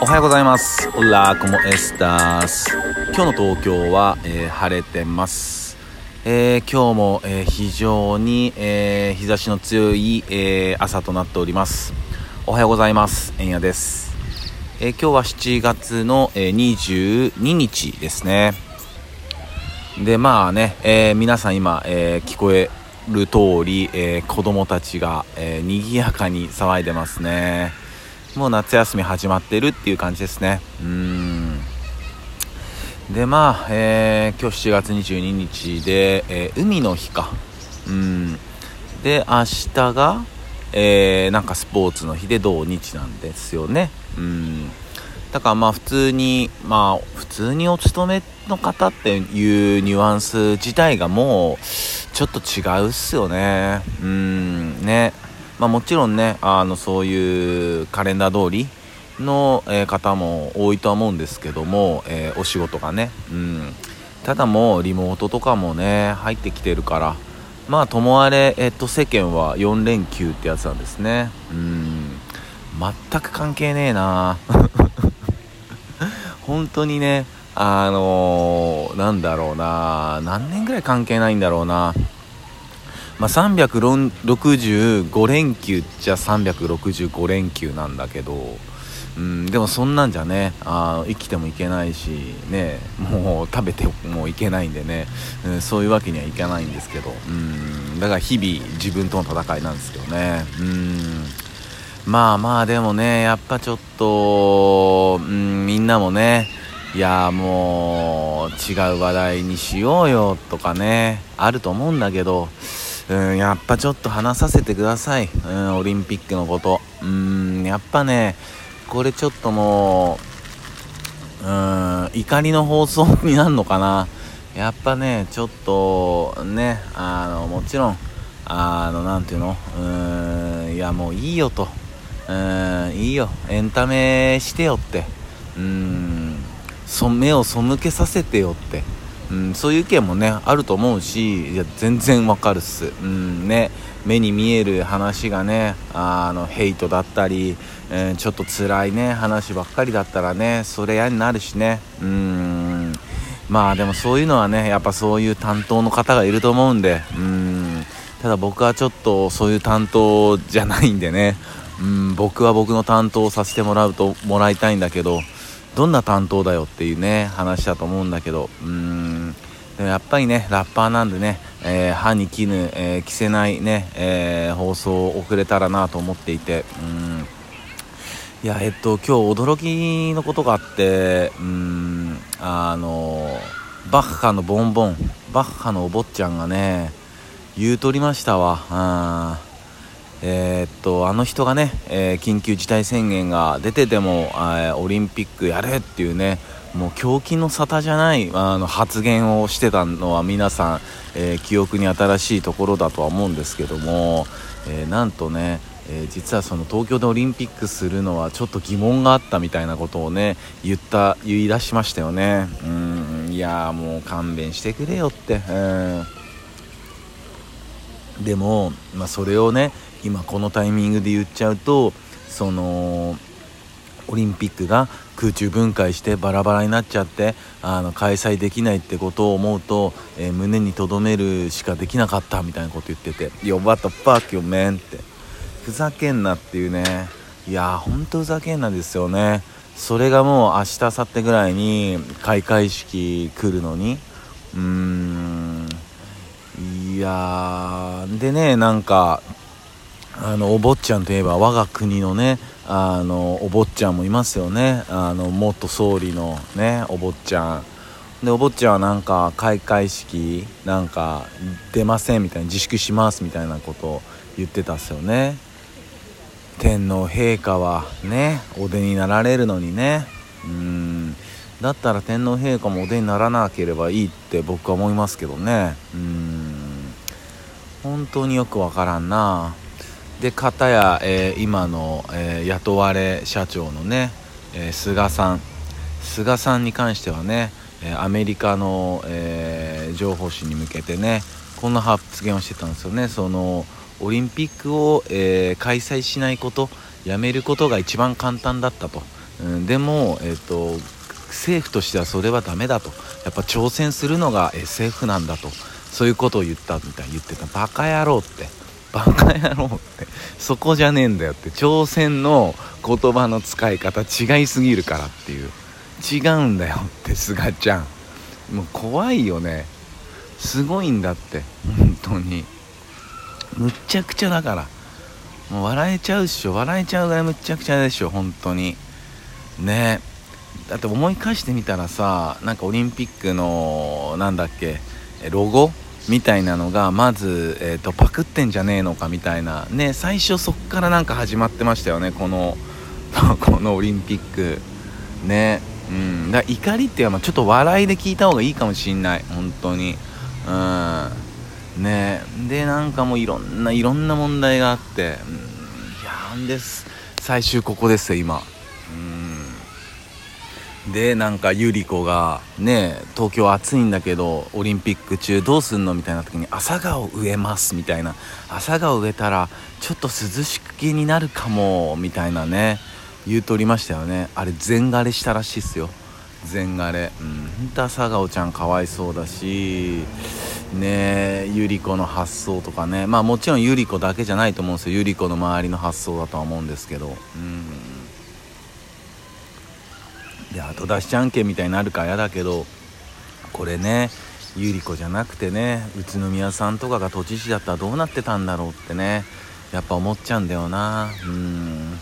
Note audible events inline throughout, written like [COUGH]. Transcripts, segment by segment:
おはようございます。オラコモエスタース。今日の東京は、えー、晴れてます、えー今日も、えー非常に、えー日差しの強い、えー朝となっております。おはようございます。えんやです、えー今日は7月の、えー22日ですね。でまあね、えー皆さん今、えー聞こえる通り、えー子供たちが、えー賑やかに騒いでますね。もう夏休み始まってるっていう感じですね。うん。でまあ、えー今日7月22日で、えー海の日か。うん。で明日が、えーなんかスポーツの日で土日なんですよね。うん。だからまあ普通にまあ普通にお勤めの方っていうニュアンス自体がもうちょっと違うっすよね。うん。ね。まあもちろんねあのそういうカレンダー通りの、え方も多いとは思うんですけども、えーお仕事がねうん。ただもうリモートとかもね入ってきてるからまあともあれ、えっと、世間は4連休ってやつなんですね。うん。全く関係ねえな。[LAUGHS] 本当にねあのーなんだろうな。何年ぐらい関係ないんだろうな。まあ、365連休っちゃ365連休なんだけど、うん、でもそんなんじゃねあ生きてもいけないしねもう食べてもいけないんでね、うん、そういうわけにはいかないんですけど、うん、だから日々自分との戦いなんですけどね。うんまあまあでもねやっぱちょっと、うん、みんなもねいやもう違う話題にしようよとかねあると思うんだけど、うん、やっぱちょっと話させてください、うん、オリンピックのこと。うんやっぱねこれちょっともううん怒りの放送になるのかな。やっぱねちょっとねあのもちろんあのなんていうの？うんいやもういいよと。うんいいよ。エンタメしてよって。うん目を背けさせてよって。うん、そういう意見もねあると思うしいや全然わかるっす、うんね、目に見える話がねあのヘイトだったり、えーちょっと辛いね話ばっかりだったらねそれ嫌になるしね。うんまあでもそういうのはねやっぱそういう担当の方がいると思うんでうんただ僕はちょっとそういう担当じゃないんでね。うん僕は僕の担当をさせてもらうともらいたいんだけどどんな担当だよっていうね話だと思うんだけどうんでもやっぱりねラッパーなんでね、えー歯に衣、えー着せないね、えー放送を送れたらなと思っていてうん。いやえっと今日驚きのことがあってうん。あのバッハのボンボンバッハのお坊ちゃんがね言うとりましたわ。あーえーっとあの人がね、えー緊急事態宣言が出てても、あーオリンピックやれっていうねもう狂気の沙汰じゃないあの発言をしてたのは皆さん、えー記憶に新しいところだとは思うんですけども、えーなんとね、えー実はその東京でオリンピックするのはちょっと疑問があったみたいなことをね言った言い出しましたよね。うんいやーもう勘弁してくれよって。うん。でも、まあ、それをね今このタイミングで言っちゃうとそのオリンピックが空中分解してバラバラになっちゃってあの開催できないってことを思うと、えー胸に留めるしかできなかったみたいなこと言ってて「Yo what the fuck you man」って。ふざけんなっていうね。いやーほんとふざけんなですよね。それがもう明日明後日ぐらいに開会式来るのに。うーん。いやでねなんかあのお坊ちゃんといえば我が国のねあのお坊ちゃんもいますよね。あの元総理のねお坊ちゃん。でお坊ちゃんはなんか開会式なんか出ませんみたいな自粛しますみたいなことを言ってたっすよね。天皇陛下はねお出になられるのにね。うん。だったら天皇陛下もお出にならなければいいって僕は思いますけどね。うん。本当によくわからんな。で片や、えー今の、えー雇われ社長のね、えー菅さん。菅さんに関してはね、えアメリカの、え情報誌に向けてねこんな発言をしてたんですよね。そのオリンピックを、え開催しないことやめることが一番簡単だったと。うん、でも、えーと、政府としてはそれはダメだと。やっぱ挑戦するのが SF なんだと。そういうことを言ったみたいに言ってた。バカ野郎って。バカ野郎って。そこじゃねえんだよって。挑戦の言葉の使い方違いすぎるからっていう。違うんだよって菅ちゃん。もう怖いよね。すごいんだって。本当に。むっちゃくちゃだから。もう笑えちゃうっしょ。笑えちゃうぐらいむっちゃくちゃでしょ本当に。ね。だって思い返してみたらさなんかオリンピックのなんだっけロゴみたいなのがまず、えーと、パクってんじゃねえのかみたいな。ね最初そっからなんか始まってましたよね。この [LAUGHS] このオリンピック。ね。うん。だ怒りっていうのはちょっと笑いで聞いた方がいいかもしんない。本当に。うん。ね。でなんかもういろんないろんな問題があって、うん、いやんです。最終ここですよ今。でなんかゆり子がね東京暑いんだけどオリンピック中どうすんのみたいな時に朝顔植えますみたいな。朝顔植えたらちょっと涼しく気になるかもみたいなね言うとりましたよね。あれ全枯れしたらしいっすよ。全枯れ。うん。本当朝顔ちゃんかわいそうだしねゆり子の発想とかね。まあもちろんゆり子だけじゃないと思うんですよ。ゆり子の周りの発想だとは思うんですけど。うん。で後出しじゃんけんみたいになるから嫌だけどこれねゆり子じゃなくてね宇都宮さんとかが都知事だったらどうなってたんだろうってねやっぱ思っちゃうんだよな。うん。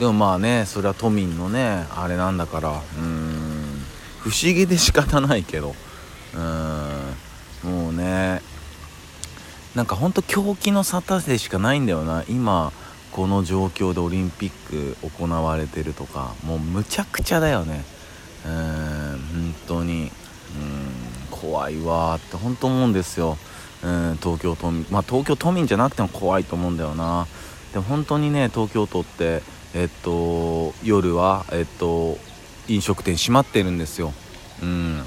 でもまあねそれは都民のねあれなんだからうん。不思議で仕方ないけど。うん。もうねなんかほんと狂気の沙汰でしかないんだよな今。この状況でオリンピック行われてるとかもうむちゃくちゃだよね。うん本当に。うん怖いわって本当思うんですよ。うん東京都民まあ東京都民じゃなくても怖いと思うんだよな。で本当にね東京都ってえっと夜はえっと飲食店閉まってるんですよ。うん。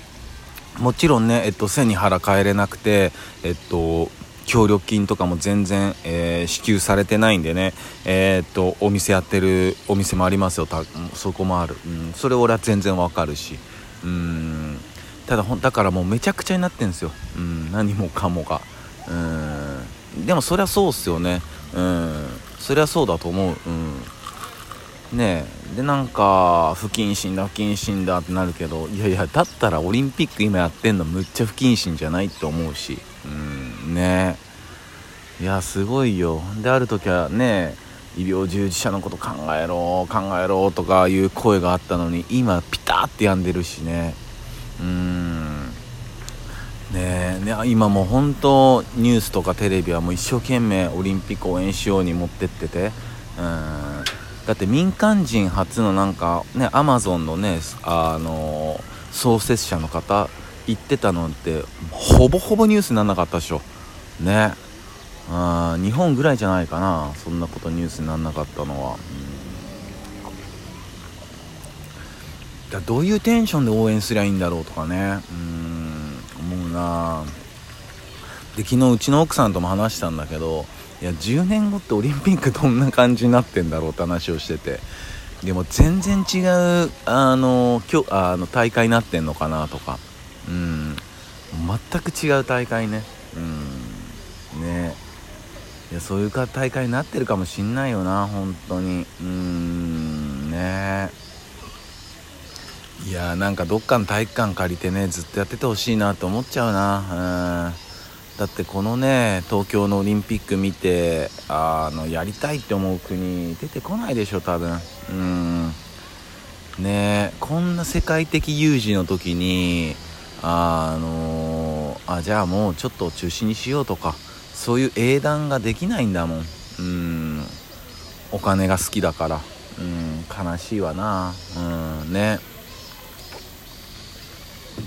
もちろんね、えっと、背に腹帰れなくて、えっと、協力金とかも全然、えー、支給されてないんでね、えー、っとお店やってるお店もありますよ。そこもある、うん、それ俺は全然わかるし。うん。ただほだからもうめちゃくちゃになってんですよ、うん、何もかもが。うん。でもそりゃそうっすよね。うん。そりゃそうだと思う。うん。ねえ。でなんか不謹慎だ不謹慎だってなるけどいやいやだったらオリンピック今やってんのむっちゃ不謹慎じゃないって思うし。ね。いやすごいよ。である時はね医療従事者のこと考えろ考えろとかいう声があったのに今ピタって止んでるしね。うん。ねね今もう本当ニュースとかテレビはもう一生懸命オリンピック応援しように持ってってて。うん。だって民間人初のなんかねアマゾンのねあの創設者の方言ってたのってほぼほぼニュースにならなかったでしょ。ね。あ日本ぐらいじゃないかな。そんなことニュースにならなかったのは、うん、だどういうテンションで応援すりゃいいんだろうとかね。うん思うな。で昨日うちの奥さんとも話したんだけどいや10年後ってオリンピックどんな感じになってんだろうって話をしてて。でも全然違うあの今日あの大会になってんのかなとか。うん。全く違う大会ね。いやそういうか大会になってるかもしんないよな本当に。うんね。いやなんかどっかの体育館借りてねずっとやっててほしいなって思っちゃうな。うん。だってこのね東京のオリンピック見てあのやりたいって思う国出てこないでしょ多分。うん。ねこんな世界的有事の時にあのあじゃあもうちょっと中止にしようとか。そういう英断ができないんだもん。うん。お金が好きだから。うん。悲しいわな。うん。ね。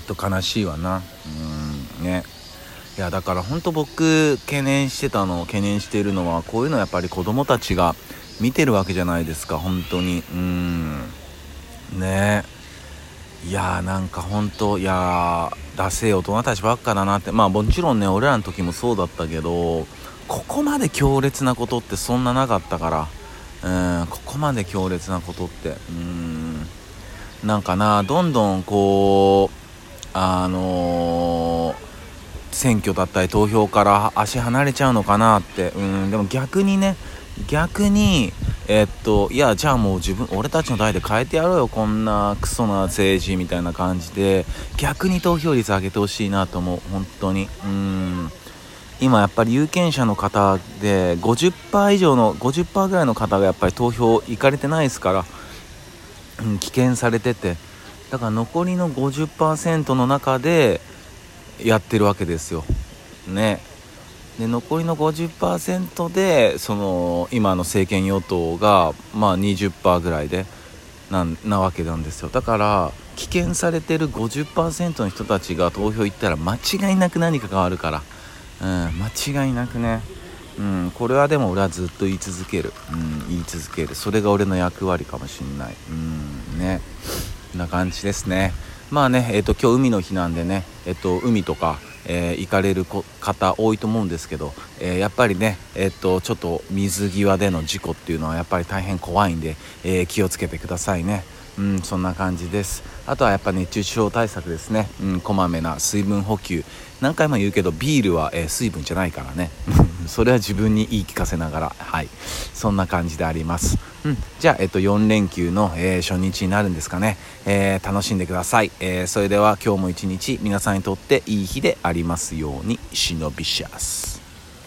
と悲しいわな。うん。ね。いやだから本当僕懸念してたの懸念しているのはこういうのやっぱり子供たちが見てるわけじゃないですか。本当に。うん。ね。いやーなんか本当いやーダセえ大人たちばっかだなって。まあもちろんね俺らの時もそうだったけどここまで強烈なことってそんななかったから。うんここまで強烈なことって。うんなんかなどんどんこうあのー、選挙だったり投票から足離れちゃうのかなって。うんでも逆にね逆にえっといやじゃあもう自分俺たちの代で変えてやろうよ。こんなクソな政治みたいな感じで。逆に投票率上げてほしいなと思う。本当に。うん。今やっぱり有権者の方で50%以上の50%ぐらいの方がやっぱり投票行かれてないですから、うん、棄権されてて。だから残りの50%の中でやってるわけですよ。ね。で残りの50%でその今の政権与党がまあ20%ぐらいでななわけなんですよ。だから棄権されてる50%の人たちが投票行ったら間違いなく何か変わるから。うん、間違いなくね、うん、これはでも俺はずっと言い続ける、うん、言い続ける。それが俺の役割かもしんない、うん、ね。な感じですね。まあね、えーと、今日海の日なんでね、えーと、海とか、えー、行かれる方多いと思うんですけど、えー、やっぱりね、えーと、とちょっと水際での事故っていうのはやっぱり大変怖いんで、え、気をつけてくださいね。うん、そんな感じです。あとはやっぱ熱中症対策ですね、うん、こまめな水分補給。何回も言うけどビールは、えー、水分じゃないからね。[LAUGHS] それは自分に言い聞かせながら。はい。そんな感じであります、うん、じゃあ、えっと、4連休の、えー、初日になるんですかね、えー、楽しんでください、えそれでは今日も一日皆さんにとっていい日でありますように。忍びシャス